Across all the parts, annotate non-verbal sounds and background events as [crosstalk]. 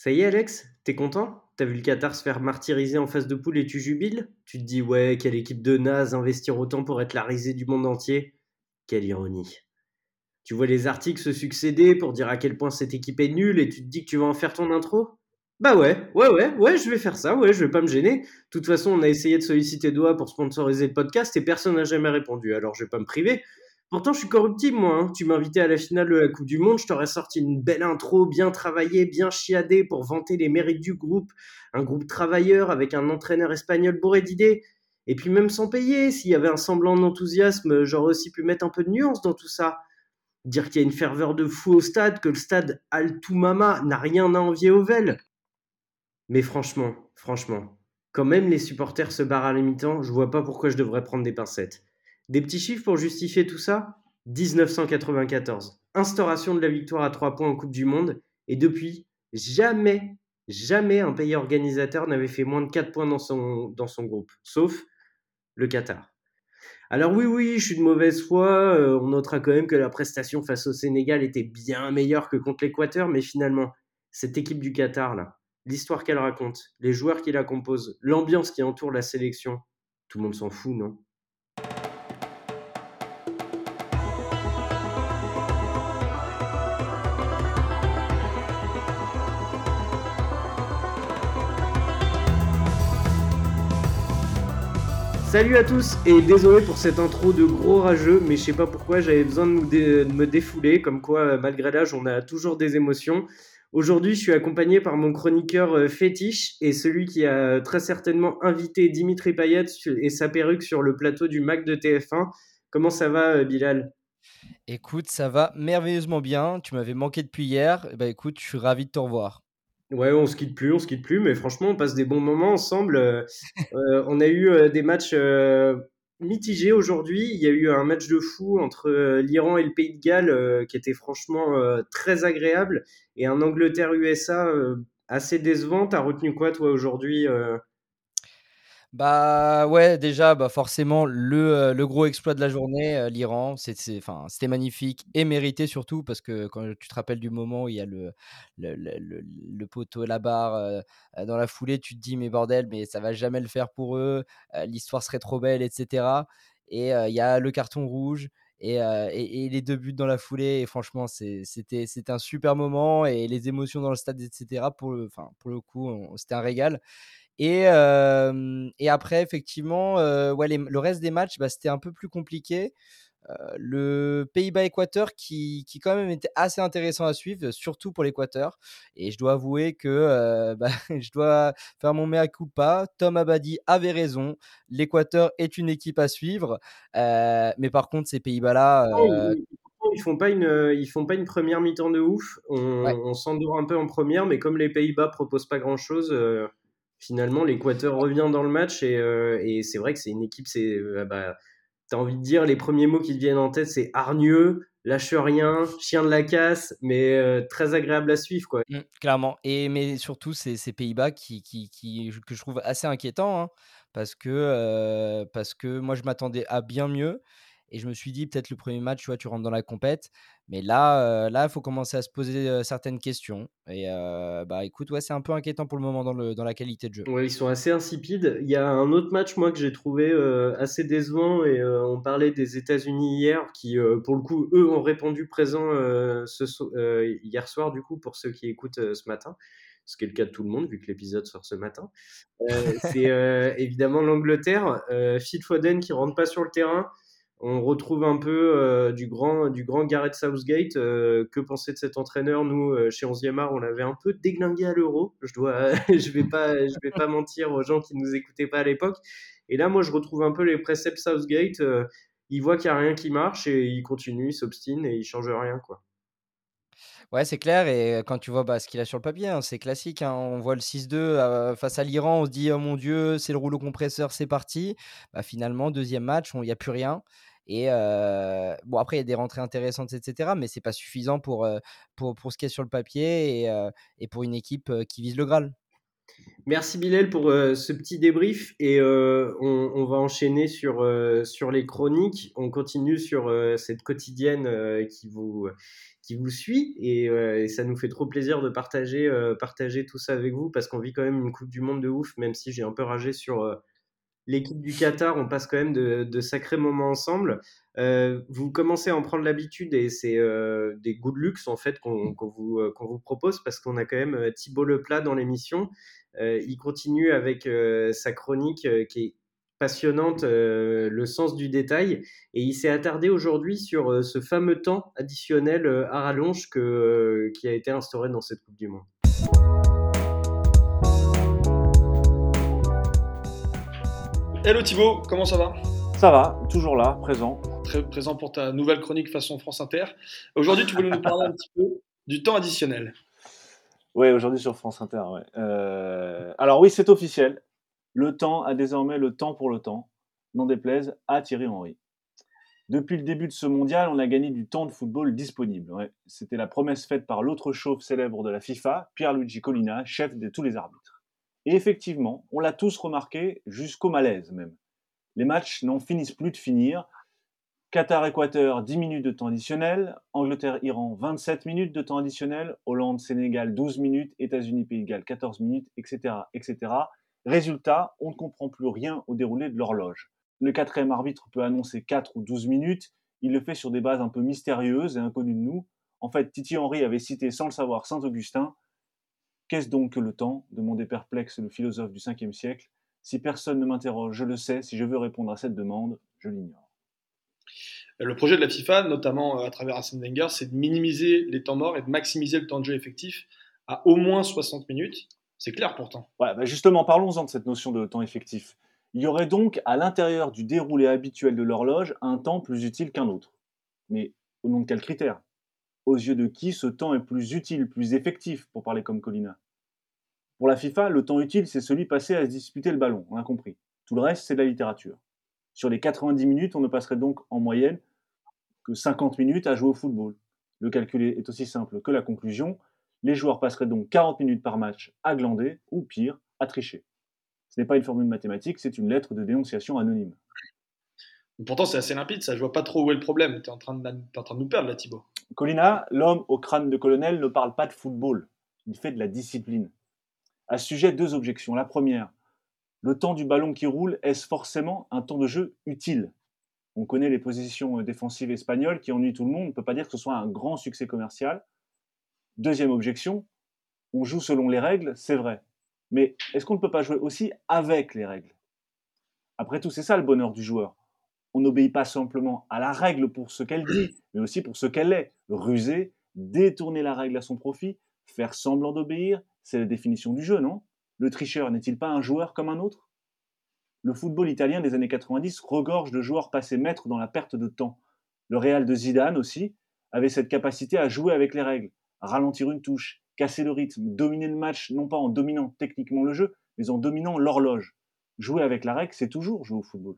Ça y est, Alex T'es content? T'as vu le Qatar se faire martyriser en face de poule et tu jubiles? Tu te dis, ouais, quelle équipe de naze investir autant pour être la risée du monde entier? Quelle ironie. Tu vois les articles se succéder pour dire à quel point cette équipe est nulle et tu te dis que tu vas en faire ton intro? Bah ouais, ouais, ouais, ouais, je vais faire ça, ouais, je vais pas me gêner. De toute façon, on a essayé de solliciter Doha pour sponsoriser le podcast et personne n'a jamais répondu, alors je vais pas me priver. Pourtant, je suis corruptible, moi. Hein. Tu m'invitais à la finale de la Coupe du Monde, je t'aurais sorti une belle intro, bien travaillée, bien chiadée pour vanter les mérites du groupe. Un groupe travailleur avec un entraîneur espagnol bourré d'idées. Et puis même sans payer, s'il y avait un semblant d'enthousiasme, j'aurais aussi pu mettre un peu de nuance dans tout ça. Dire qu'il y a une ferveur de fou au stade, que le stade Altoumama n'a rien à envier au Vel. Mais franchement, franchement, quand même les supporters se barrent à la mi-temps, je vois pas pourquoi je devrais prendre des pincettes. Des petits chiffres pour justifier tout ça? 1994, instauration de la victoire à 3 points en Coupe du Monde, et depuis, jamais, jamais un pays organisateur n'avait fait moins de 4 points dans son, groupe, sauf le Qatar. Alors oui, oui, je suis de mauvaise foi, euh, on notera quand même que la prestation face au Sénégal était bien meilleure que contre l'Équateur, mais finalement, cette équipe du Qatar, là, l'histoire qu'elle raconte, les joueurs qui la composent, l'ambiance qui entoure la sélection, tout le monde s'en fout, non? Salut à tous et désolé pour cette intro de gros rageux, mais je sais pas pourquoi j'avais besoin de, me défouler, comme quoi malgré l'âge on a toujours des émotions. Aujourd'hui je suis accompagné par mon chroniqueur euh, fétiche et celui qui a très certainement invité Dimitri Payet et sa perruque sur le plateau du Mac de TF1. Comment ça va euh, Bilal? Écoute, ça va merveilleusement bien. Tu m'avais manqué depuis hier. Bah écoute, je suis ravi de te revoir. Ouais, on se quitte plus, on se quitte plus, mais franchement, on passe des bons moments ensemble. Euh, [laughs] euh, on a eu euh, des matchs mitigés aujourd'hui. Il y a eu un match de fou entre l'Iran et le Pays de Galles qui était franchement très agréable, et un Angleterre-USA assez décevant. T'as retenu quoi, toi, aujourd'hui bah ouais, déjà, bah forcément, le, le gros exploit de la journée, l'Iran, c'était magnifique et mérité surtout parce que quand tu te rappelles du moment où il y a le, le, le, le poteau, la barre dans la foulée, tu te dis, mais bordel, mais ça va jamais le faire pour eux, l'histoire serait trop belle, etc. Et il y a le carton rouge. Et, et, les deux buts dans la foulée, et franchement, c'était un super moment, et les émotions dans le stade, etc. Pour le, pour le coup, c'était un régal. Et, et après, effectivement, ouais, le reste des matchs, bah, c'était un peu plus compliqué. le Pays-Bas-Équateur qui, qui, quand même était assez intéressant à suivre, surtout pour l'Équateur. Et je dois avouer que bah, [laughs] je dois faire mon mea culpa. Tom Abadi avait raison. L'Équateur est une équipe à suivre. mais par contre, ces Pays-Bas-là. ils font pas une ils font pas une première mi-temps de ouf. On, s'endort un peu en première, mais comme les Pays-Bas proposent pas grand chose, finalement, l'Équateur revient dans le match euh, et, c'est vrai que c'est une équipe, c'est, euh, bah, t'as envie de dire, les premiers mots qui te viennent en tête, c'est hargneux, lâche rien, chien de la casse, mais euh, très agréable à suivre, quoi. Mmh, clairement. Et mais surtout, c'est ces Pays-Bas qui, que je trouve assez inquiétant, hein, parce que parce que moi, je m'attendais à bien mieux. Et je me suis dit, peut-être le premier match, tu vois, tu rentres dans la compète. Mais là, là, il faut commencer à se poser certaines questions. Et bah, écoute, ouais, c'est un peu inquiétant pour le moment dans, le, dans la qualité de jeu. Ouais, ils sont assez insipides. Il y a un autre match, moi, que j'ai trouvé assez décevant. Et on parlait des États-Unis hier, qui, pour le coup, eux, ont répondu présent ce, hier soir, du coup, pour ceux qui écoutent ce matin ce qui est le cas de tout le monde vu que l'épisode sort ce matin. c'est [laughs] évidemment l'Angleterre. Phil Foden qui rentre pas sur le terrain on retrouve un peu euh, du, grand, du grand Gareth Southgate. Euh, que penser de cet entraîneur? Nous, euh, chez 11e art, on l'avait un peu déglingué à l'euro. Je dois, [laughs] je vais pas, vais pas mentir aux gens qui nous écoutaient pas à l'époque. Et là, moi, je retrouve un peu les préceptes Southgate. il voit qu'il n'y a rien qui marche et il continue, il s'obstine et il change rien, quoi. Ouais, c'est clair. Et quand tu vois bah, ce qu'il a sur le papier, hein, c'est classique. Hein. On voit le 6-2 face à l'Iran, on se dit, oh mon Dieu, c'est le rouleau compresseur, c'est parti. Bah, finalement, deuxième match, il n'y a plus rien. Et bon, après, il y a des rentrées intéressantes, etc. Mais c'est pas suffisant pour, pour, pour, ce qui est sur le papier et, et pour une équipe qui vise le Graal. Merci Bilal pour ce petit débrief et on, on, va enchaîner sur, sur les chroniques. On continue sur cette quotidienne qui, vous, qui vous suit et, ça nous fait trop plaisir de partager, partager tout ça avec vous parce qu'on vit quand même une Coupe du Monde de ouf, même si j'ai un peu ragé sur l'équipe du Qatar, on passe quand même de, sacrés moments ensemble. vous commencez à en prendre l'habitude et c'est des goûts de luxe en fait qu'on vous, vous, propose parce qu'on a quand même Thibaut Leplat dans l'émission. il continue avec sa chronique qui est passionnante, euh, le sens du détail. Et il s'est attardé aujourd'hui sur euh, ce fameux temps additionnel euh, à rallonge que, qui a été instauré dans cette Coupe du Monde. Hello Thibaut, comment ça va? Ça va, toujours là, présent. Très présent pour ta nouvelle chronique façon France Inter. Aujourd'hui, tu voulais nous parler un petit peu du temps additionnel. Oui, aujourd'hui sur France Inter. alors oui, c'est officiel. Le temps a désormais le temps pour le temps, n'en déplaise à Thierry Henry. Depuis le début de ce mondial, on a gagné du temps de football disponible. C'était la promesse faite par l'autre chauve célèbre de la FIFA, Pierluigi Collina, chef de tous les arbitres. Et effectivement, on l'a tous remarqué, jusqu'au malaise même. Les matchs n'en finissent plus de finir. Qatar-Équateur, 10 minutes de temps additionnel. Angleterre-Iran, 27 minutes de temps additionnel. Hollande-Sénégal, 12 minutes. États-Unis-Pays de Galles, 14 minutes, etc., etc. Résultat, on ne comprend plus rien au déroulé de l'horloge. Le quatrième arbitre peut annoncer 4 ou 12 minutes, il le fait sur des bases un peu mystérieuses et inconnues de nous. En fait, Titi Henry avait cité sans le savoir Saint-Augustin. Qu'est-ce donc que le temps? demandait perplexe le philosophe du 5e siècle. Si personne ne m'interroge, je le sais, si je veux répondre à cette demande, je l'ignore. Le projet de la FIFA, notamment euh, à travers Arsène Wenger, c'est de minimiser les temps morts et de maximiser le temps de jeu effectif à au moins 60 minutes. C'est clair pourtant. Ouais, bah justement, parlons-en de cette notion de temps effectif. Il y aurait donc à l'intérieur du déroulé habituel de l'horloge un temps plus utile qu'un autre. Mais au nom de quel critère? Aux yeux de qui ce temps est plus utile, plus effectif, pour parler comme Colina? Pour la FIFA, le temps utile, c'est celui passé à se disputer le ballon, on a compris. Tout le reste, c'est de la littérature. Sur les 90 minutes, on ne passerait donc en moyenne que 50 minutes à jouer au football. Le calcul est aussi simple que la conclusion, les joueurs passeraient donc 40 minutes par match à glander, ou pire, à tricher. Ce n'est pas une formule mathématique, c'est une lettre de dénonciation anonyme. Pourtant, c'est assez limpide, ça. Je vois pas trop où est le problème. Tu es, en train de nous perdre là, Thibaut. Colina, l'homme au crâne de colonel, ne parle pas de football. Il fait de la discipline. À ce sujet, deux objections. La première, le temps du ballon qui roule, est-ce forcément un temps de jeu utile? On connaît les positions défensives espagnoles qui ennuient tout le monde. On ne peut pas dire que ce soit un grand succès commercial. Deuxième objection, on joue selon les règles, c'est vrai. Mais est-ce qu'on ne peut pas jouer aussi avec les règles? Après tout, c'est ça le bonheur du joueur. On n'obéit pas simplement à la règle pour ce qu'elle dit, mais aussi pour ce qu'elle est. Ruser, détourner la règle à son profit, faire semblant d'obéir, c'est la définition du jeu, non? Le tricheur n'est-il pas un joueur comme un autre? Le football italien des années 90 regorge de joueurs passés maîtres dans la perte de temps. Le Real de Zidane aussi avait cette capacité à jouer avec les règles ralentir une touche, casser le rythme, dominer le match, non pas en dominant techniquement le jeu, mais en dominant l'horloge. Jouer avec la règle, c'est toujours jouer au football.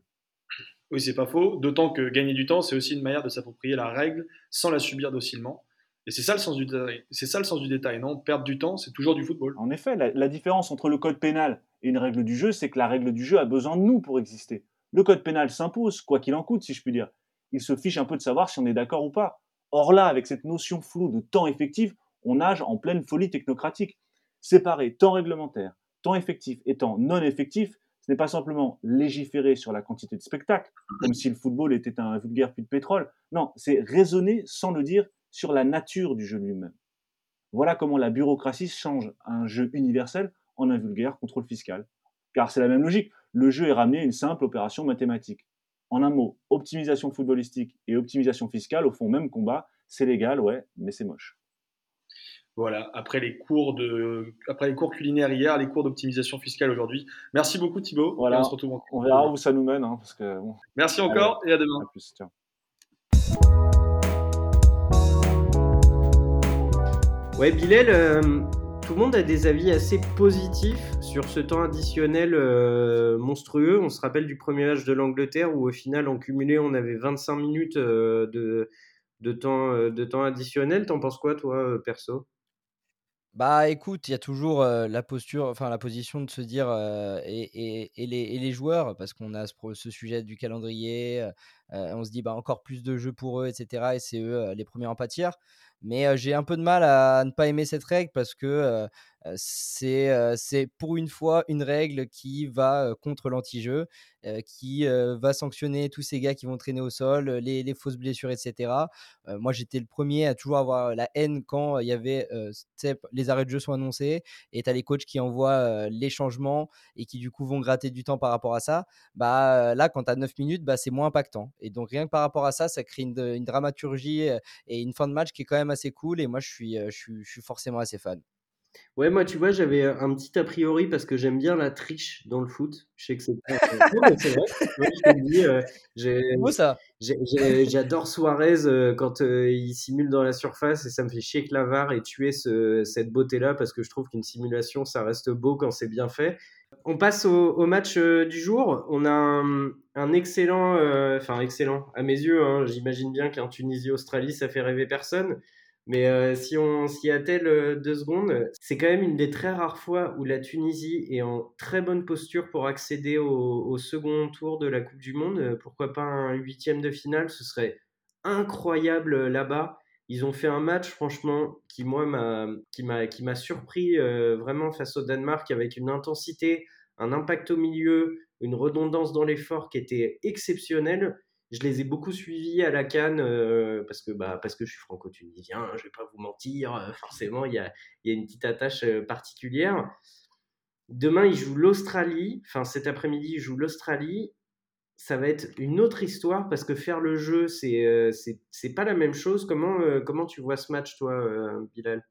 Oui, c'est pas faux. D'autant que gagner du temps, c'est aussi une manière de s'approprier la règle sans la subir docilement. Et c'est ça le sens du détail. C'est ça le sens du détail, non? Perdre du temps, c'est toujours du football. En effet, la, la, différence entre le code pénal et une règle du jeu, c'est que la règle du jeu a besoin de nous pour exister. Le code pénal s'impose, quoi qu'il en coûte, si je puis dire. Il se fiche un peu de savoir si on est d'accord ou pas. Or là, avec cette notion floue de temps effectif, on nage en pleine folie technocratique. Séparer temps réglementaire, temps effectif et temps non effectif, ce n'est pas simplement légiférer sur la quantité de spectacle, comme si le football était un vulgaire puits de pétrole. Non, c'est raisonner sans le dire sur la nature du jeu lui-même. Voilà comment la bureaucratie change un jeu universel en un vulgaire contrôle fiscal. Car c'est la même logique. Le jeu est ramené à une simple opération mathématique. En un mot, optimisation footballistique et optimisation fiscale au fond même combat, c'est légal, ouais, mais c'est moche. Voilà, après les cours de, après les cours culinaires hier, les cours d'optimisation fiscale aujourd'hui. Merci beaucoup Thibaut. Voilà, on, se retrouve on verra où ça nous mène. Hein, parce que, Merci encore et à demain. plus, Ouais, Bilal, euh, tout le monde a des avis assez positifs sur ce temps additionnel euh, monstrueux. On se rappelle du premier match de l'Angleterre où au final, en cumulé, on avait 25 minutes euh, de, de, temps, euh, de temps additionnel. T'en penses quoi, toi, perso? Bah écoute, il y a toujours la posture, enfin la position de se dire et, les, joueurs, parce qu'on a ce, ce, sujet du calendrier, on se dit bah encore plus de jeux pour eux, etc. Et c'est eux les premiers en pâtir. Mais j'ai un peu de mal à, ne pas aimer cette règle parce que c'est pour une fois une règle qui va contre l'anti-jeu, qui va sanctionner tous ces gars qui vont traîner au sol, les, fausses blessures, etc. moi, j'étais le premier à toujours avoir la haine quand il y avait les arrêts de jeu sont annoncés et tu as les coachs qui envoient les changements et qui du coup vont gratter du temps par rapport à ça. Bah, là, quand tu as 9 minutes, bah, c'est moins impactant. Et donc, rien que par rapport à ça, ça crée une, dramaturgie et une fin de match qui est quand même assez cool. Et moi, je suis forcément assez fan. Ouais, moi, tu vois, j'avais un petit a priori parce que j'aime bien la triche dans le foot. Je sais que c'est pas. [laughs] c'est vrai. je te dis, euh, ça. J'adore Suarez euh, quand euh, il simule dans la surface et ça me fait chier que Lavar ait tué ce, cette beauté-là parce que je trouve qu'une simulation, ça reste beau quand c'est bien fait. On passe au, match du jour. On a un, excellent, enfin excellent à mes yeux. Hein, j'imagine bien qu'un Tunisie-Australie, ça fait rêver personne. Mais euh, si on s'y attelle euh, deux secondes, c'est quand même une des très rares fois où la Tunisie est en très bonne posture pour accéder au, second tour de la Coupe du Monde. Euh, pourquoi pas un huitième de finale? Ce serait incroyable là-bas. Ils ont fait un match, franchement, qui moi m'a qui m'a qui m'a surpris vraiment face au Danemark avec une intensité, un impact au milieu, une redondance dans l'effort qui était exceptionnelle je les ai beaucoup suivis à la Cannes euh, parce, que, bah, parce que je suis franco-tunisien, hein, je ne vais pas vous mentir, euh, [laughs] forcément, il y a, y a, une petite attache euh, particulière. Demain, ils jouent l'Australie, enfin cet après-midi, ils jouent l'Australie. Ça va être une autre histoire parce que faire le jeu, c'est c'est pas la même chose. Comment, comment tu vois ce match, toi, Bilal?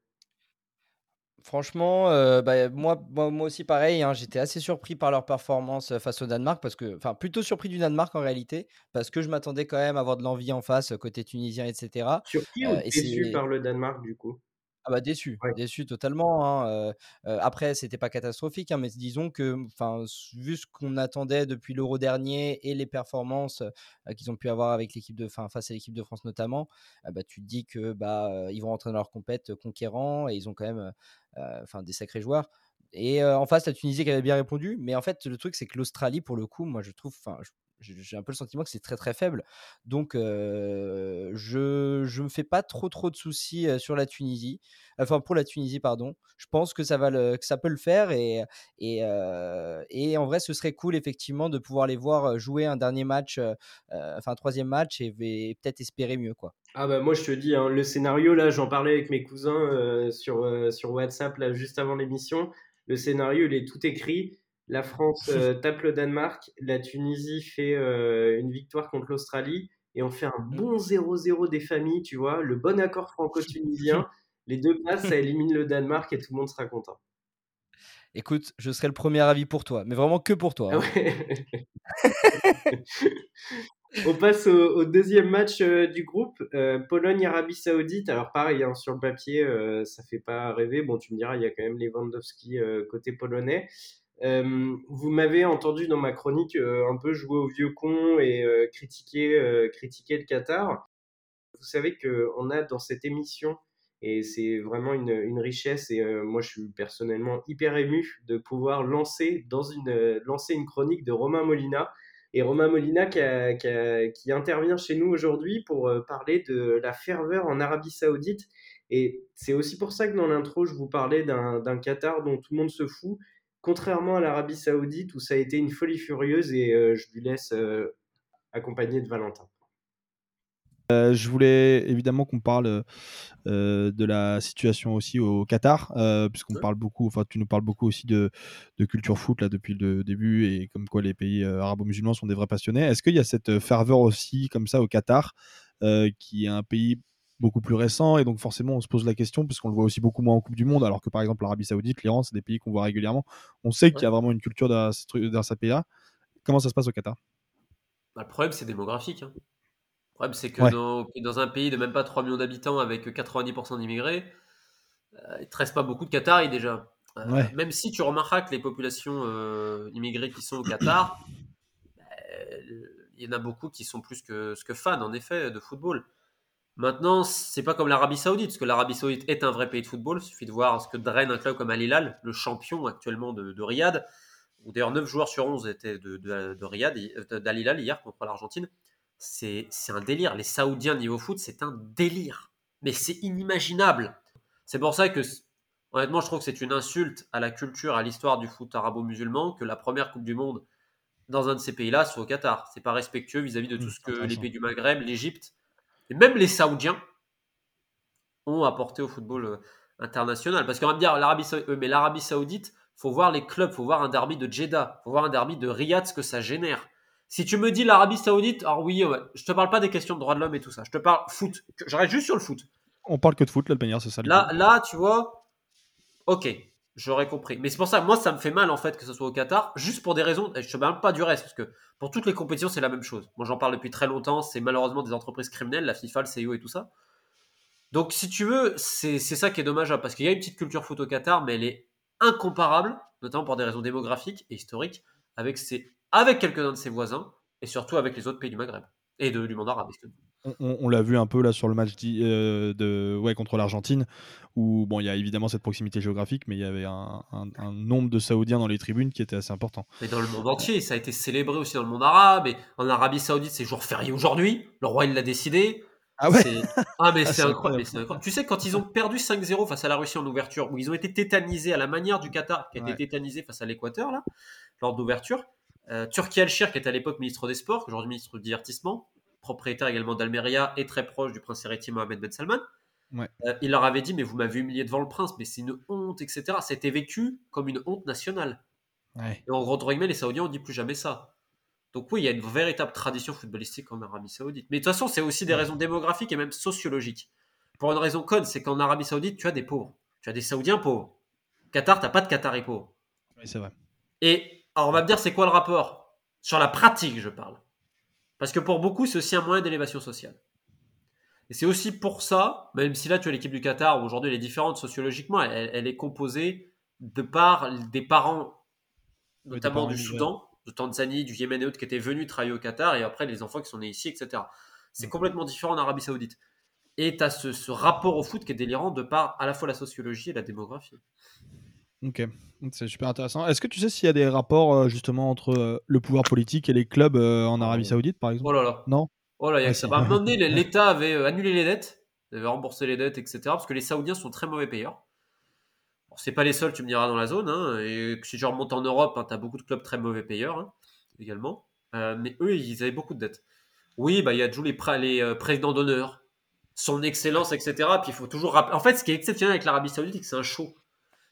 Franchement, bah, moi, moi, aussi pareil, hein, j'étais assez surpris par leur performance face au Danemark, parce que, enfin, plutôt surpris du Danemark en réalité, parce que je m'attendais quand même à avoir de l'envie en face côté tunisien, etc. Surpris ou déçu par le Danemark du coup? Ah bah déçu, déçu totalement. Hein, après, c'était pas catastrophique, hein, mais disons que, enfin, vu ce qu'on attendait depuis l'Euro dernier et les performances qu'ils ont pu avoir avec l'équipe de, face à l'équipe de France notamment, bah tu te dis que bah ils vont rentrer dans leur compète conquérant et ils ont quand même, enfin, des sacrés joueurs. Et en face, la Tunisie qui avait bien répondu, mais en fait, le truc c'est que l'Australie, pour le coup, moi je trouve, enfin, j'ai un peu le sentiment que c'est très très faible. Donc je je me fais pas trop trop de soucis sur la Tunisie, enfin pour la Tunisie pardon. Je pense que ça va le, que ça peut le faire et et, et en vrai ce serait cool effectivement de pouvoir les voir jouer un dernier match, enfin un troisième match et, peut-être espérer mieux quoi. Ah bah moi je te dis hein, le scénario là j'en parlais avec mes cousins sur sur WhatsApp juste avant l'émission. Le scénario il est tout écrit la France euh, tape le Danemark, la Tunisie fait euh, une victoire contre l'Australie et on fait un mmh. bon 0-0 des familles, tu vois, le bon accord franco-tunisien. [laughs] Les deux passes, ça élimine le Danemark et tout le monde sera content. Écoute, je serai le premier avis pour toi, mais vraiment que pour toi. Hein. [laughs] on passe au, deuxième match euh, du groupe, Pologne-Arabie Saoudite. Alors pareil, hein, sur le papier, ça fait pas rêver. Bon, tu me diras, il y a quand même Lewandowski côté polonais. Euh, vous m'avez entendu dans ma chronique euh, un peu jouer au vieux con et euh, critiquer, critiquer le Qatar. Vous savez qu'on a dans cette émission, et c'est vraiment une, richesse, et moi je suis personnellement hyper ému de pouvoir lancer, dans une, lancer une chronique de Romain Molina. Et Romain Molina qui, qui intervient chez nous aujourd'hui pour parler de la ferveur en Arabie Saoudite. Et c'est aussi pour ça que dans l'intro, je vous parlais d'un Qatar dont tout le monde se fout contrairement à l'Arabie Saoudite où ça a été une folie furieuse et euh, je lui laisse euh, accompagner de Valentin. Euh, je voulais évidemment qu'on parle de la situation aussi au Qatar, puisqu'on parle beaucoup, enfin tu nous parles beaucoup aussi de, de, culture foot là depuis le début et comme quoi les pays arabo-musulmans sont des vrais passionnés. Est-ce qu'il y a cette ferveur aussi comme ça au Qatar, qui est un pays beaucoup plus récent et donc forcément on se pose la question puisqu'on le voit aussi beaucoup moins en Coupe du Monde alors que par exemple l'Arabie Saoudite, l'Iran, c'est des pays qu'on voit régulièrement. On sait qu'il y a vraiment une culture dans, ces pays-là. Comment ça se passe au Qatar? Bah, Le problème c'est démographique. Hein. Le problème c'est que dans, un pays de même pas 3 millions d'habitants avec 90% d'immigrés, euh, il ne te reste pas beaucoup de Qataris déjà. Euh, même si tu remarqueras que les populations euh, immigrées qui sont au Qatar, bah, il y en a beaucoup qui sont plus que, que fans en effet de football. Maintenant, c'est pas comme l'Arabie Saoudite, parce que l'Arabie Saoudite est un vrai pays de football. Il suffit de voir ce que draine un club comme Al Hilal, le champion actuellement de, Riyad, où d'ailleurs 9 joueurs sur 11 étaient de, de, Riyad, euh, d'Al Hilal hier contre l'Argentine. C'est un délire. Les Saoudiens niveau foot, c'est un délire. Mais c'est inimaginable. C'est pour ça que, honnêtement, je trouve que c'est une insulte à la culture, à l'histoire du foot arabo-musulman que la première Coupe du Monde dans un de ces pays-là soit au Qatar. C'est pas respectueux vis-à-vis de tout mmh, ce que les pays du Maghreb, l'Égypte et même les Saoudiens ont apporté au football euh, international. Parce qu'on va me dire l'Arabie Saoudite, euh, mais l'Arabie Saoudite, faut voir les clubs, faut voir un derby de Jeddah, faut voir un derby de Riyad, ce que ça génère. Si tu me dis l'Arabie Saoudite, alors oui, ouais, je te parle pas des questions de droits de l'homme et tout ça. Je te parle foot. Je reste juste sur le foot. On parle que de foot, là, c'est ça. Là, là, tu vois, ok, j'aurais compris. Mais c'est pour ça, moi, ça me fait mal en fait que ce soit au Qatar, juste pour des raisons. Je te parle pas du reste, parce que pour toutes les compétitions, c'est la même chose. Moi, j'en parle depuis très longtemps. C'est malheureusement des entreprises criminelles, la FIFA, le CIO et tout ça. Donc, si tu veux, c'est ça qui est dommage, parce qu'il y a une petite culture foot au Qatar, mais elle est incomparable, notamment pour des raisons démographiques et historiques, avec avec quelques-uns de ses voisins et surtout avec les autres pays du Maghreb et de, du monde arabe. On, l'a vu un peu là sur le match euh, de, ouais, contre l'Argentine, où bon, il y a évidemment cette proximité géographique, mais il y avait un, nombre de Saoudiens dans les tribunes qui était assez important. Mais dans le monde entier, ça a été célébré aussi dans le monde arabe, et en Arabie Saoudite, c'est jour férié aujourd'hui, le roi il l'a décidé. Ah ouais? Ah mais [laughs] ah, c'est incroyable. Tu sais, quand ils ont perdu 5-0 face à la Russie en ouverture, où ils ont été tétanisés à la manière du Qatar, qui a été tétanisé face à l'Équateur, là, lors d'ouverture, euh, Turki Al-Shir, qui était à l'époque ministre des Sports, aujourd'hui ministre du Divertissement, propriétaire également d'Almeria et très proche du prince héritier Mohamed Ben Salman, euh, il leur avait dit Mais vous m'avez humilié devant le prince, mais c'est une honte, etc. C'était vécu comme une honte nationale. Et en gros, les Saoudiens, on dit plus jamais ça. Donc oui, il y a une véritable tradition footballistique en Arabie Saoudite. Mais de toute façon, c'est aussi des raisons démographiques et même sociologiques. Pour une raison conne, c'est qu'en Arabie Saoudite, tu as des pauvres. Tu as des Saoudiens pauvres. Qatar, tu n'as pas de Qataris pauvres. Oui, c'est vrai. Et alors, on va me dire, c'est quoi le rapport? Sur la pratique, je parle. Parce que pour beaucoup, c'est aussi un moyen d'élévation sociale. Et c'est aussi pour ça, même si là, tu as l'équipe du Qatar, aujourd'hui, elle est différente sociologiquement, elle, est composée de par des parents, notamment du Soudan, de Tanzanie, du Yémen et autres, qui étaient venus travailler au Qatar, et après, les enfants qui sont nés ici, etc. C'est complètement différent en Arabie Saoudite. Et tu as ce, ce rapport au foot qui est délirant de par à la fois la sociologie et la démographie. Ok, c'est super intéressant. Est-ce que tu sais s'il y a des rapports euh, justement entre euh, le pouvoir politique et les clubs euh, en Arabie Saoudite, par exemple? Oh là là. Non? Oh là, y a ça. Bah, à un moment donné, l'État avait annulé les dettes, avait remboursé les dettes, etc. Parce que les Saoudiens sont très mauvais payeurs. C'est pas les seuls, tu me diras, dans la zone. Hein, et si je remonte en Europe, hein, tu as beaucoup de clubs très mauvais payeurs hein, également. mais eux, ils avaient beaucoup de dettes. Oui, bah il y a toujours les, les présidents d'honneur, son excellence, etc. Puis il faut toujours rappeler. En fait, ce qui est exceptionnel avec l'Arabie Saoudite, c'est que c'est un show.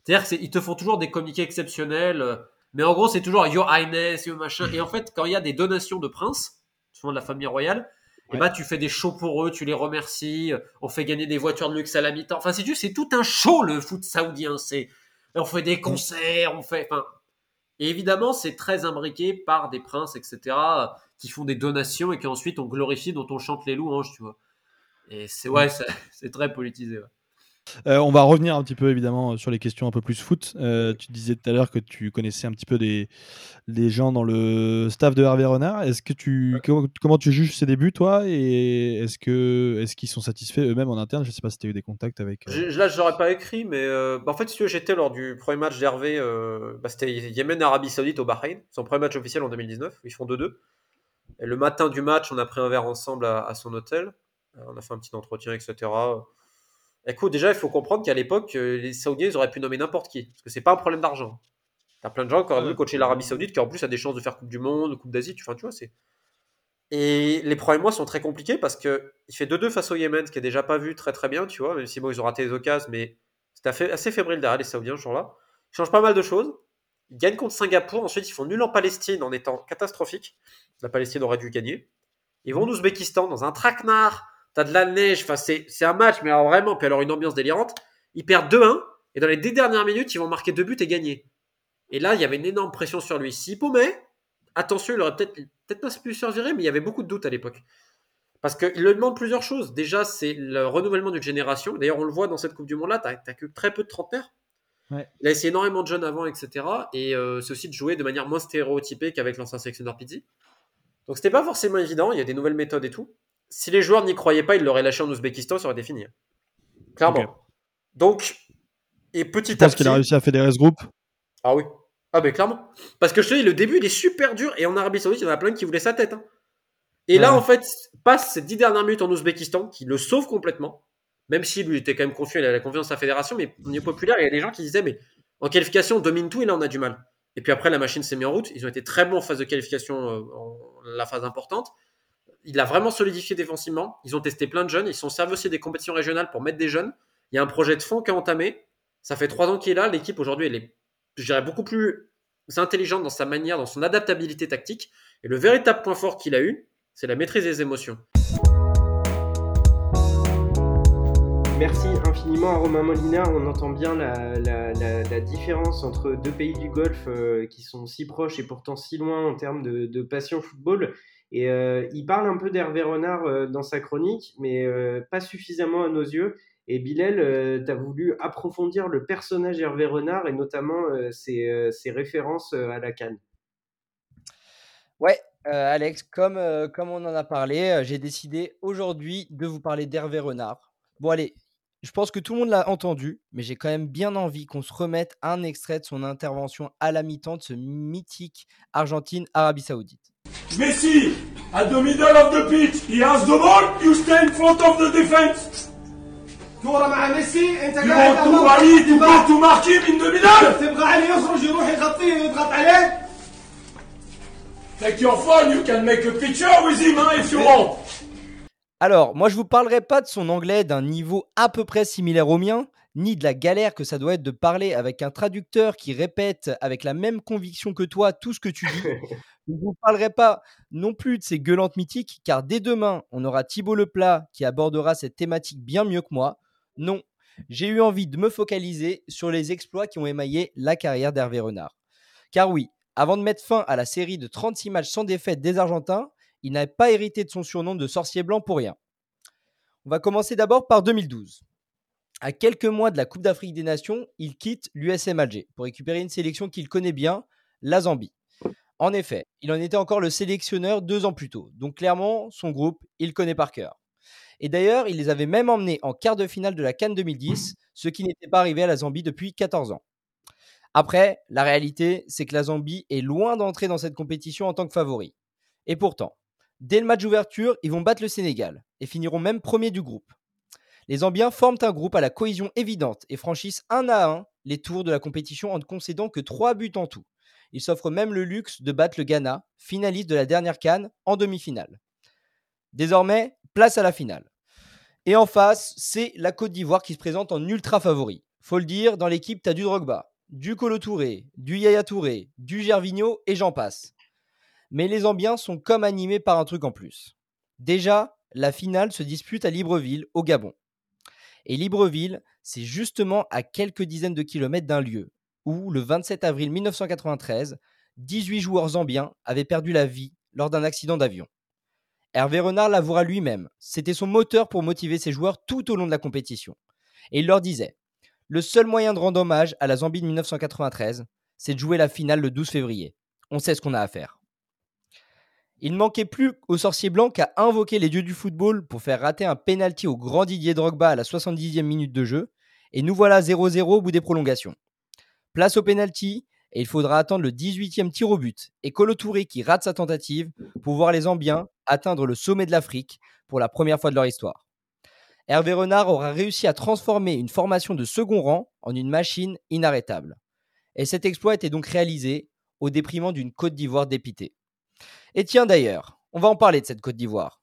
C'est-à-dire qu'ils te font toujours des communiqués exceptionnels, euh, mais en gros, c'est toujours Your Highness, Your machin. Et en fait, quand il y a des donations de princes, souvent de la famille royale, et bah, tu fais des shows pour eux, tu les remercies, euh, on fait gagner des voitures de luxe à la mi-temps. Enfin, c'est c'est tout un show le foot saoudien. C'est, on fait des concerts, on fait, enfin, et évidemment, c'est très imbriqué par des princes, etc., qui font des donations et qu'ensuite on glorifie, dont on chante les louanges, tu vois. Et c'est ouais, [laughs] c'est très politisé. Ouais. Euh, on va revenir un petit peu évidemment sur les questions un peu plus foot. Euh, tu disais tout à l'heure que tu connaissais un petit peu des, gens dans le staff de Hervé Renard. Est-ce que tu comment, tu juges ses débuts toi? Et est-ce que est-ce qu'ils sont satisfaits eux-mêmes en interne? Je sais pas si tu as eu des contacts avec. Euh... Là, je n'aurais pas écrit, mais bah, en fait, si j'étais lors du premier match d'Hervé, bah, c'était Yémen Arabie Saoudite au Bahreïn, son premier match officiel en 2019. Ils font 2-2. Et le matin du match, on a pris un verre ensemble à, à son hôtel. On a fait un petit entretien, etc. Écoute, déjà, il faut comprendre qu'à l'époque, euh, les Saoudiens, ils auraient pu nommer n'importe qui. Parce que c'est pas un problème d'argent. T'as plein de gens qui auraient voulu coacher l'Arabie Saoudite qui en plus a des chances de faire Coupe du Monde, Coupe d'Asie, tu, tu vois, c'est. Et les premiers mois sont très compliqués parce que il fait 2-2 face au Yémen, ce qui est déjà pas vu très très bien, tu vois, même si bon, ils ont raté les occasions, mais c'était assez fébrile derrière les Saoudiens ce jour-là. Ils changent pas mal de choses. Ils gagnent contre Singapour, ensuite ils font nul en Palestine en étant catastrophique. La Palestine aurait dû gagner. Ils vont en Ouzbékistan dans un traquenard t'as de la neige, enfin, c'est, un match, mais alors vraiment, puis alors une ambiance délirante. Ils perdent 2-1, et dans les 10 dernières minutes, ils vont marquer deux buts et gagner. Et là, il y avait une énorme pression sur lui. S'il paumait, attention, il aurait peut-être, peut-être pas pu se virer, mais il y avait beaucoup de doutes à l'époque. Parce qu'il lui demande plusieurs choses. Déjà, c'est le renouvellement d'une génération. D'ailleurs, on le voit dans cette Coupe du Monde-là, tu n'as que très peu de trentenaires. Ouais. Il a essayé énormément de jeunes avant, etc. Et euh, c'est aussi de jouer de manière moins stéréotypée qu'avec l'ancien sélectionneur Pizzi. Donc c'était pas forcément évident, il y a des nouvelles méthodes et tout si les joueurs n'y croyaient pas, ils l'auraient lâché en Ouzbékistan, ça aurait été fini. Clairement. Donc, et petit à petit. Parce qu'il a réussi à fédérer ce groupe Ah oui. Ah, ben clairement. Parce que je te dis, le début, il est super dur. Et en Arabie Saoudite, il y en a plein qui voulaient sa tête. Hein. Et là, en fait, passe ces dix dernières minutes en Ouzbékistan, qui le sauve complètement. même si lui était quand même confiant, il a la confiance de sa fédération, mais au niveau populaire, il y a des gens qui disaient, mais en qualification, on domine tout et là, on a du mal. Et puis après, la machine s'est mise en route. Ils ont été très bons en phase de qualification, euh, en la phase importante. Il a vraiment solidifié défensivement. Ils ont testé plein de jeunes. Ils sont servis aussi des compétitions régionales pour mettre des jeunes. Il y a un projet de fond qui a entamé. Ça fait trois ans qu'il est là. L'équipe aujourd'hui, elle est, je dirais, beaucoup plus intelligente dans sa manière, dans son adaptabilité tactique. Et le véritable point fort qu'il a eu, c'est la maîtrise des émotions. Merci infiniment à Romain Molina. On entend bien la, différence entre deux pays du Golfe euh, qui sont si proches et pourtant si loin en termes de, passion football. Et euh, il parle un peu d'Hervé Renard euh, dans sa chronique, mais pas suffisamment à nos yeux. Et Bilal, euh, tu as voulu approfondir le personnage Hervé Renard et notamment euh, ses, références euh, à la Cannes. Ouais, Alex, comme, comme on en a parlé, j'ai décidé aujourd'hui de vous parler d'Hervé Renard. Bon, allez, je pense que tout le monde l'a entendu, mais j'ai quand même bien envie qu'on se remette un extrait de son intervention à la mi-temps de ce mythique Argentine-Arabie Saoudite. Messi, at the middle of the pitch, he has the ball, you stay in front of the defense. كوره مع ميسي انت قاعد تبغى علي تبغى تماركي من دومينال تبغى علي يخرج يروح يغطيه ويضغط عليه Take your phone, you can make a picture with him hein, if you want. Alors, moi je vous parlerai pas de son anglais d'un niveau à peu près similaire au mien, ni de la galère que ça doit être de parler avec un traducteur qui répète avec la même conviction que toi tout ce que tu dis. Je [laughs] ne vous parlerai pas non plus de ces gueulantes mythiques, car dès demain, on aura Thibaut Leplat qui abordera cette thématique bien mieux que moi. Non, j'ai eu envie de me focaliser sur les exploits qui ont émaillé la carrière d'Hervé Renard. Car oui, avant de mettre fin à la série de 36 matchs sans défaite des Argentins, il n'a pas hérité de son surnom de sorcier blanc pour rien. On va commencer d'abord par 2012. À quelques mois de la Coupe d'Afrique des Nations, il quitte l'USM Alger pour récupérer une sélection qu'il connaît bien, la Zambie. En effet, il en était encore le sélectionneur deux ans plus tôt, donc clairement, son groupe, il connaît par cœur. Et d'ailleurs, il les avait même emmenés en quart de finale de la Cannes 2010, ce qui n'était pas arrivé à la Zambie depuis 14 ans. Après, la réalité, c'est que la Zambie est loin d'entrer dans cette compétition en tant que favori. Et pourtant, dès le match d'ouverture, ils vont battre le Sénégal et finiront même premier du groupe. Les Zambiens forment un groupe à la cohésion évidente et franchissent un à un les tours de la compétition en ne concédant que 3 buts en tout. Ils s'offrent même le luxe de battre le Ghana, finaliste de la dernière Cannes, en demi-finale. Désormais, place à la finale. Et en face, c'est la Côte d'Ivoire qui se présente en ultra favori. Faut le dire, dans l'équipe, tu as du Drogba, du Colo Touré, du Yaya Touré, du Gervinho et j'en passe. Mais les ambiants sont comme animés par un truc en plus. Déjà, la finale se dispute à Libreville, au Gabon. Et Libreville, c'est justement à quelques dizaines de kilomètres d'un lieu où, le 27 avril 1993, 18 joueurs zambiens avaient perdu la vie lors d'un accident d'avion. Hervé Renard l'avouera lui-même, c'était son moteur pour motiver ses joueurs tout au long de la compétition. Et il leur disait Le seul moyen de rendre hommage à la Zambie de 1993, c'est de jouer la finale le 12 février. On sait ce qu'on a à faire. Il ne manquait plus au sorcier blanc qu'à invoquer les dieux du football pour faire rater un penalty au grand Didier Drogba à la 70e minute de jeu, et nous voilà 0-0 au bout des prolongations. Place au penalty, et il faudra attendre le 18e tir au but et Colo Touré qui rate sa tentative pour voir les Zambiens atteindre le sommet de l'Afrique pour la première fois de leur histoire. Hervé Renard aura réussi à transformer une formation de second rang en une machine inarrêtable. Et cet exploit était donc réalisé au déprimant d'une Côte d'Ivoire dépitée. Et tiens d'ailleurs, on va en parler de cette Côte d'Ivoire.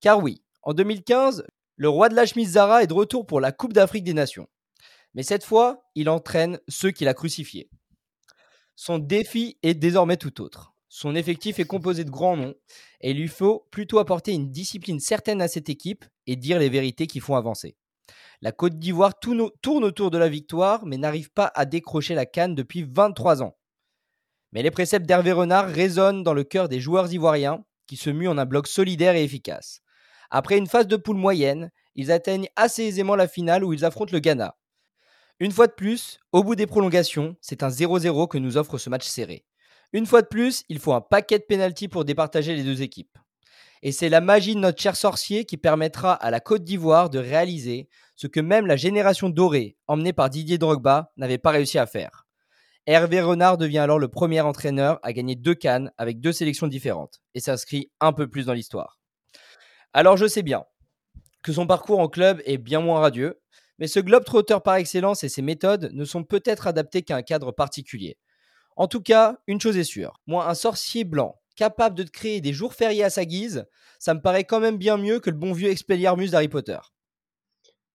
Car oui, en 2015, le roi de la chemise Zara est de retour pour la Coupe d'Afrique des Nations. Mais cette fois, il entraîne ceux qui l'a crucifié. Son défi est désormais tout autre. Son effectif est composé de grands noms et il lui faut plutôt apporter une discipline certaine à cette équipe et dire les vérités qui font avancer. La Côte d'Ivoire tourne autour de la victoire mais n'arrive pas à décrocher la canne depuis 23 ans. Mais les préceptes d'Hervé Renard résonnent dans le cœur des joueurs ivoiriens qui se muent en un bloc solidaire et efficace. Après une phase de poule moyenne, ils atteignent assez aisément la finale où ils affrontent le Ghana. Une fois de plus, au bout des prolongations, c'est un 0-0 que nous offre ce match serré. Une fois de plus, il faut un paquet de pénalties pour départager les deux équipes. Et c'est la magie de notre cher sorcier qui permettra à la Côte d'Ivoire de réaliser ce que même la génération dorée, emmenée par Didier Drogba, n'avait pas réussi à faire. Hervé Renard devient alors le premier entraîneur à gagner deux cannes avec deux sélections différentes et s'inscrit un peu plus dans l'histoire. Alors je sais bien, que son parcours en club est bien moins radieux, mais ce globe trotteur par excellence et ses méthodes ne sont peut-être adaptés qu'à un cadre particulier. En tout cas, une chose est sûre, moi, un sorcier blanc capable de créer des jours fériés à sa guise, ça me paraît quand même bien mieux que le bon vieux Expelliarmus d'Harry Potter.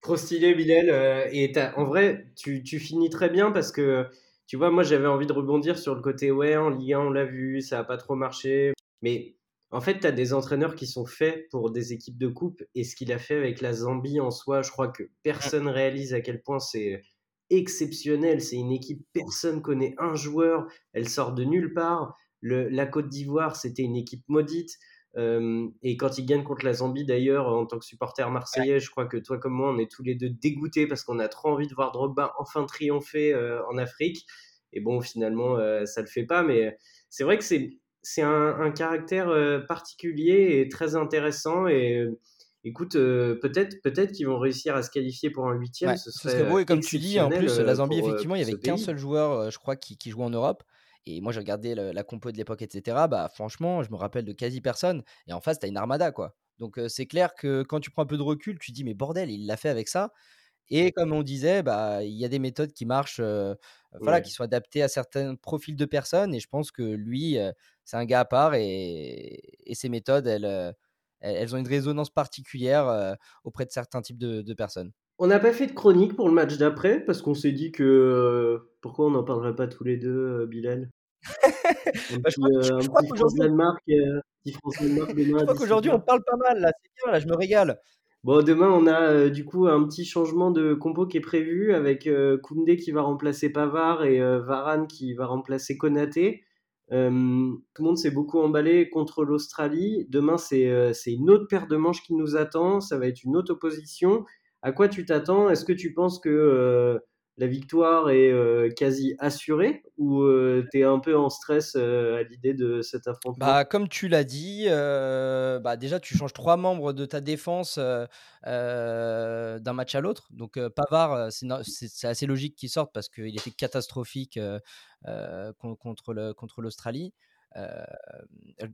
Trop stylé, Bilal. Euh, et en vrai, tu, finis très bien parce que, tu vois, moi j'avais envie de rebondir sur le côté, ouais, en Ligue 1, on l'a vu, ça n'a pas trop marché. Mais en fait, tu as des entraîneurs qui sont faits pour des équipes de coupe. Et ce qu'il a fait avec la Zambie en soi, je crois que personne réalise à quel point c'est exceptionnel. C'est une équipe, personne connaît un joueur. Elle sort de nulle part. Le, la Côte d'Ivoire, c'était une équipe maudite. Euh, et quand ils gagnent contre la Zambie, d'ailleurs, en tant que supporter marseillais, je crois que toi comme moi, on est tous les deux dégoûtés parce qu'on a trop envie de voir Drogba enfin triompher euh, en Afrique. Et bon, finalement, euh, ça le fait pas. Mais c'est vrai que c'est c'est un, caractère particulier et très intéressant. Et écoute, peut-être peut-être qu'ils vont réussir à se qualifier pour un huitième. ce serait, beau. Et comme tu dis, en plus, la Zambie, effectivement, il y avait qu'un seul joueur, je crois, qui, qui jouait en Europe. Et moi, j'ai regardé la compo de l'époque, etc. Bah, franchement, je me rappelle de quasi personne. Et en face, tu as une armada, quoi. Donc, c'est clair que quand tu prends un peu de recul, tu dis, mais bordel, il l'a fait avec ça. Et comme on disait, bah, il y a des méthodes qui marchent, voilà, qui sont adaptées à certains profils de personnes. Et je pense que lui, c'est un gars à part. Et, et ses méthodes, elles, elles, ont une résonance particulière auprès de certains types de personnes. On n'a pas fait de chronique pour le match d'après parce qu'on s'est dit que euh, pourquoi on n'en parlerait pas tous les deux, euh, Bilal? [laughs] Bah, Je crois, qu'aujourd'hui on parle pas mal là, c'est bien là, je me régale. Bon, demain on a euh, du coup un petit changement de compo qui est prévu avec Koundé qui va remplacer Pavard et Varane qui va remplacer Konaté. tout le monde s'est beaucoup emballé contre l'Australie. Demain, c'est une autre paire de manches qui nous attend. Ça va être une autre opposition à quoi tu t'attends? Est-ce que tu penses que euh, la victoire est euh, quasi assurée ou euh, tu es un peu en stress à l'idée de cet affrontement? Bah, Comme tu l'as dit, bah, déjà tu changes trois membres de ta défense d'un match à l'autre. Donc Pavard, c'est assez logique qu'il sorte parce qu'il était catastrophique contre l'Australie.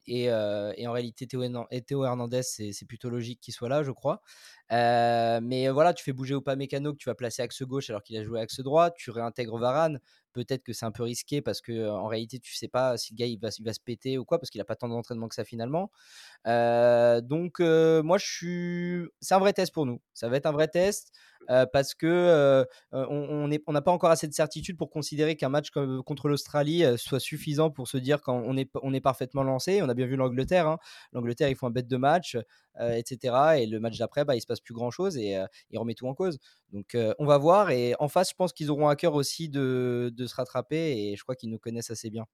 Et, en réalité, Théo, Hernandez, c'est plutôt logique qu'il soit là, je crois. mais voilà, tu fais bouger Mécano que tu vas placer axe gauche alors qu'il a joué axe droit. Tu réintègres Varane. Peut-être que c'est un peu risqué parce que en réalité, tu sais pas si le gars il va se péter ou quoi parce qu'il a pas tant d'entraînement que ça finalement. donc moi, je suis. C'est un vrai test pour nous. Ça va être un vrai test parce que on n'a pas encore assez de certitude pour considérer qu'un match contre l'Australie soit suffisant pour se dire qu'on est, parfaitement lancé. On a bien vu l'Angleterre. Hein. L'Angleterre, ils font un bête de match, etc. Et le match d'après, bah, il se passe plus grand chose et ils remettent tout en cause. Donc on va voir. Et en face, je pense qu'ils auront à cœur aussi de, de se rattraper et je crois qu'ils nous connaissent assez bien.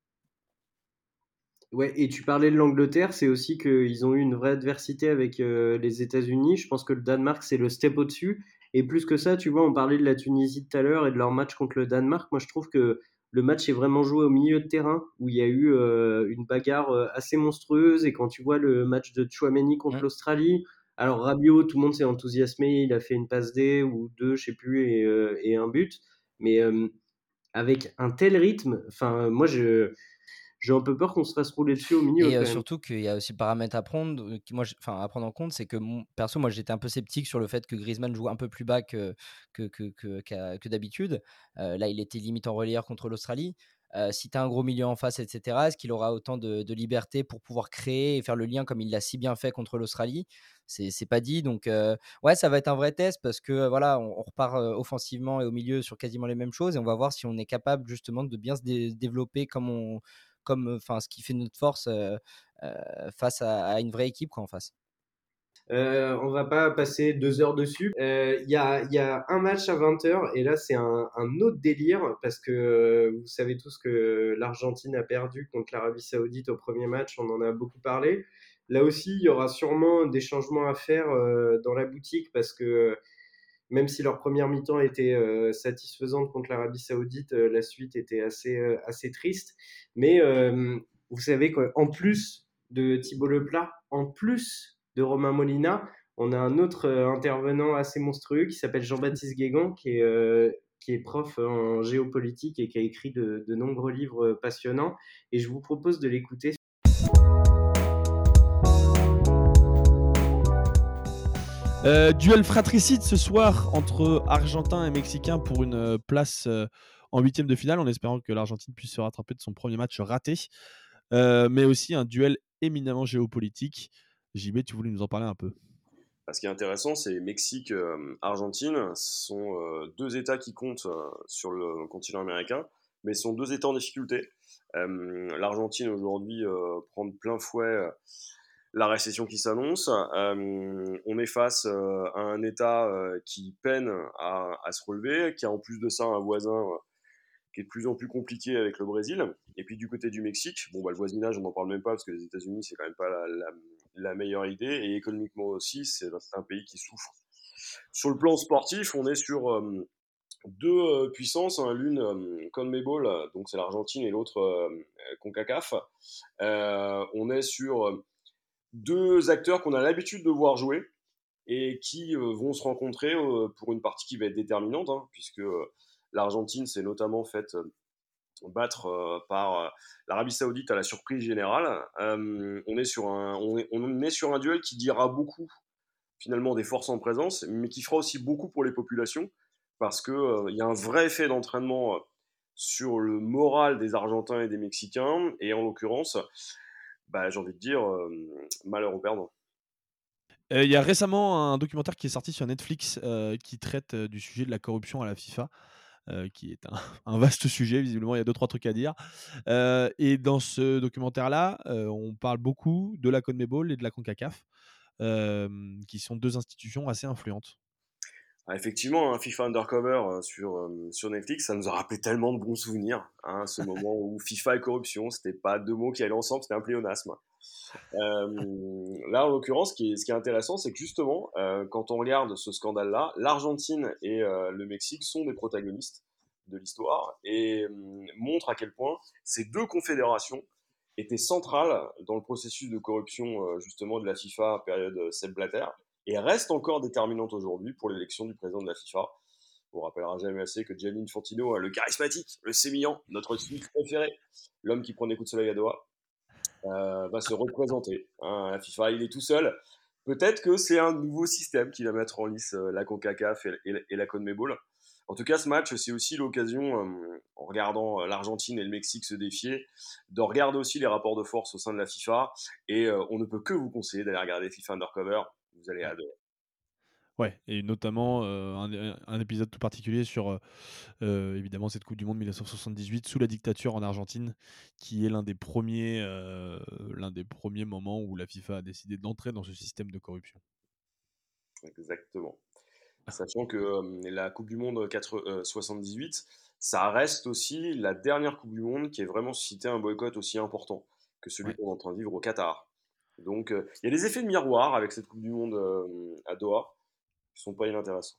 Ouais, et tu parlais de l'Angleterre, c'est aussi qu'ils ont eu une vraie adversité avec les États-Unis. Je pense que le Danemark, c'est le step au-dessus. Et plus que ça, tu vois, on parlait de la Tunisie tout à l'heure et de leur match contre le Danemark. Moi, je trouve que le match est vraiment joué au milieu de terrain, où il y a eu euh, une bagarre euh, assez monstrueuse. Et quand tu vois le match de Chouameni contre l'Australie, alors Rabiot, tout le monde s'est enthousiasmé, il a fait une passe D ou deux, je sais plus, et, euh, et un but. Mais avec un tel rythme, enfin, moi, je j'ai un peu peur qu'on se fasse rouler dessus au milieu. Et surtout qu'il y a aussi le paramètre à prendre, qui, moi, enfin, à prendre en compte, c'est que perso, moi j'étais un peu sceptique sur le fait que Griezmann joue un peu plus bas que, que, que, que, d'habitude. là, il était limite en relière contre l'Australie. si tu as un gros milieu en face, etc., est-ce qu'il aura autant de, de, liberté pour pouvoir créer et faire le lien comme il l'a si bien fait contre l'Australie? C'est pas dit. Donc, ouais, ça va être un vrai test parce que voilà, on, repart offensivement et au milieu sur quasiment les mêmes choses et on va voir si on est capable justement de bien se développer comme on, comme enfin ce qui fait notre force face à, une vraie équipe quoi, en face. Euh, on va pas passer deux heures dessus. Il y, a, y, a, un match à 20h et là c'est un, un, autre délire parce que vous savez tous que l'Argentine a perdu contre l'Arabie Saoudite au premier match, on en a beaucoup parlé. Là aussi, il y aura sûrement des changements à faire dans la boutique parce que même si leur première mi-temps était euh, satisfaisante contre l'Arabie Saoudite, euh, la suite était assez, euh, assez triste. Mais vous savez qu'en plus de Thibaut Leplat, en plus de Romain Molina, on a un autre intervenant assez monstrueux qui s'appelle Jean-Baptiste Guégan, qui est, qui est prof en géopolitique et qui a écrit de, de nombreux livres passionnants. Et je vous propose de l'écouter Euh, duel fratricide ce soir entre Argentins et Mexicains pour une euh, place euh, en huitième de finale, en espérant que l'Argentine puisse se rattraper de son premier match raté. mais aussi un duel éminemment géopolitique. JB, tu voulais nous en parler un peu bah, Ce qui est intéressant, c'est Mexique, Argentine. Ce sont deux États qui comptent sur le continent américain, mais sont deux États en difficulté. L'Argentine aujourd'hui prend de plein fouet la récession qui s'annonce. Euh, on est face euh, à un État euh, qui peine à, se relever, qui a en plus de ça un voisin qui est de plus en plus compliqué avec le Brésil. Et puis du côté du Mexique, bon, bah, le voisinage, on n'en parle même pas parce que les États-Unis, c'est quand même pas la, meilleure idée. Et économiquement aussi, c'est un pays qui souffre. Sur le plan sportif, on est sur deux puissances, hein, l'une CONMEBOL, donc c'est l'Argentine, et l'autre CONCACAF. on est sur deux acteurs qu'on a l'habitude de voir jouer et qui euh, vont se rencontrer euh, pour une partie qui va être déterminante, hein, puisque euh, l'Argentine s'est notamment faite battre par l'Arabie Saoudite à la surprise générale. on, est sur un, on, est, sur un duel qui dira beaucoup finalement des forces en présence, mais qui fera aussi beaucoup pour les populations, parce qu'il il y a un vrai effet d'entraînement sur le moral des Argentins et des Mexicains, et en l'occurrence, bah, j'ai envie de dire, malheur au perdant. Il y a récemment un documentaire qui est sorti sur Netflix qui traite du sujet de la corruption à la FIFA. qui est [laughs] un, vaste sujet, visiblement il y a deux trois trucs à dire. et dans ce documentaire-là, on parle beaucoup de la CONMEBOL et de la CONCACAF, qui sont deux institutions assez influentes. Ah, effectivement, un FIFA Undercover euh, sur, euh, sur Netflix, ça nous a rappelé tellement de bons souvenirs. Hein, ce moment où FIFA et corruption, c'était pas deux mots qui allaient ensemble, c'était un pléonasme. Euh, là, en l'occurrence, ce qui est, intéressant, c'est que justement, quand on regarde ce scandale-là, l'Argentine et le Mexique sont des protagonistes de l'histoire et montrent à quel point ces deux confédérations étaient centrales dans le processus de corruption justement de la FIFA période Sepp Blatter et reste encore déterminante aujourd'hui pour l'élection du président de la FIFA. On rappellera jamais assez que Gianni Infantino, le charismatique, le sémillant, notre Suisse préféré, l'homme qui prend des coups de soleil à doigts, euh, va se représenter hein, à la FIFA. Il est tout seul. Peut-être que c'est un nouveau système qui va mettre en lice euh, la CONCACAF et, la CONMEBOL. En tout cas, ce match, c'est aussi l'occasion, euh, en regardant l'Argentine et le Mexique se défier, de regarder aussi les rapports de force au sein de la FIFA. Et on ne peut que vous conseiller d'aller regarder FIFA Undercover vous allez adorer. Ouais, et notamment un, épisode tout particulier sur évidemment cette Coupe du Monde 1978 sous la dictature en Argentine, qui est l'un des premiers l'un des premiers moments où la FIFA a décidé d'entrer dans ce système de corruption. Exactement. Sachant que la Coupe du Monde 78, ça reste aussi la dernière Coupe du Monde qui ait vraiment suscité un boycott aussi important que celui qu'on est en train de vivre au Qatar. Donc, euh, il y a des effets de miroir avec cette Coupe du Monde euh, à Doha qui sont pas inintéressants.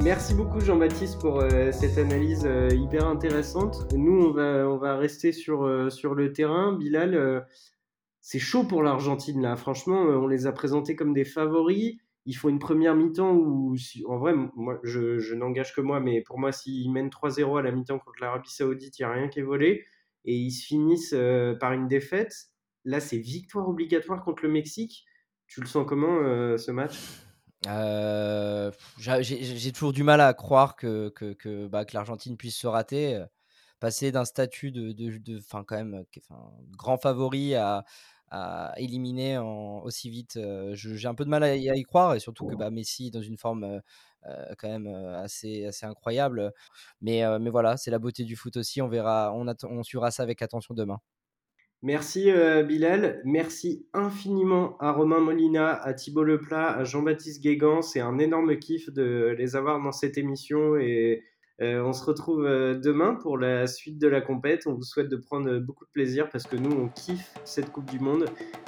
Merci beaucoup Jean-Baptiste pour euh, cette analyse hyper intéressante. Nous, on va, on va rester sur, sur le terrain. Bilal, c'est chaud pour l'Argentine là. Franchement, on les a présentés comme des favoris il faut une première mi-temps où, en vrai, moi, je, n'engage que moi, mais pour moi, s'ils mènent 3-0 à la mi-temps contre l'Arabie Saoudite, il n'y a rien qui est volé, et ils se finissent euh, par une défaite, là, c'est victoire obligatoire contre le Mexique. Tu le sens comment, euh, ce match? Euh, J'ai toujours du mal à croire que, que, bah, que l'Argentine puisse se rater. Passer d'un statut de, de, de quand même, grand favori à, à éliminer aussi vite. J'ai un peu de mal à y, croire et surtout que bah, Messi dans une forme quand même assez, assez incroyable. Mais, mais voilà, c'est la beauté du foot aussi. On verra, on, on suivra ça avec attention demain. Merci Bilal, merci infiniment à Romain Molina, à Thibault Leplat, à Jean-Baptiste Guégan. C'est un énorme kiff de les avoir dans cette émission et euh, on se retrouve euh, demain pour la suite de la compète. On vous souhaite de prendre beaucoup de plaisir parce que nous, on kiffe cette Coupe du Monde,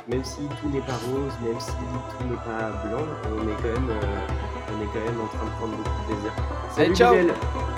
même si tout n'est pas rose, même si tout n'est pas blanc. On est quand même, euh, on est quand même en train de prendre beaucoup de plaisir. Salut, ciao.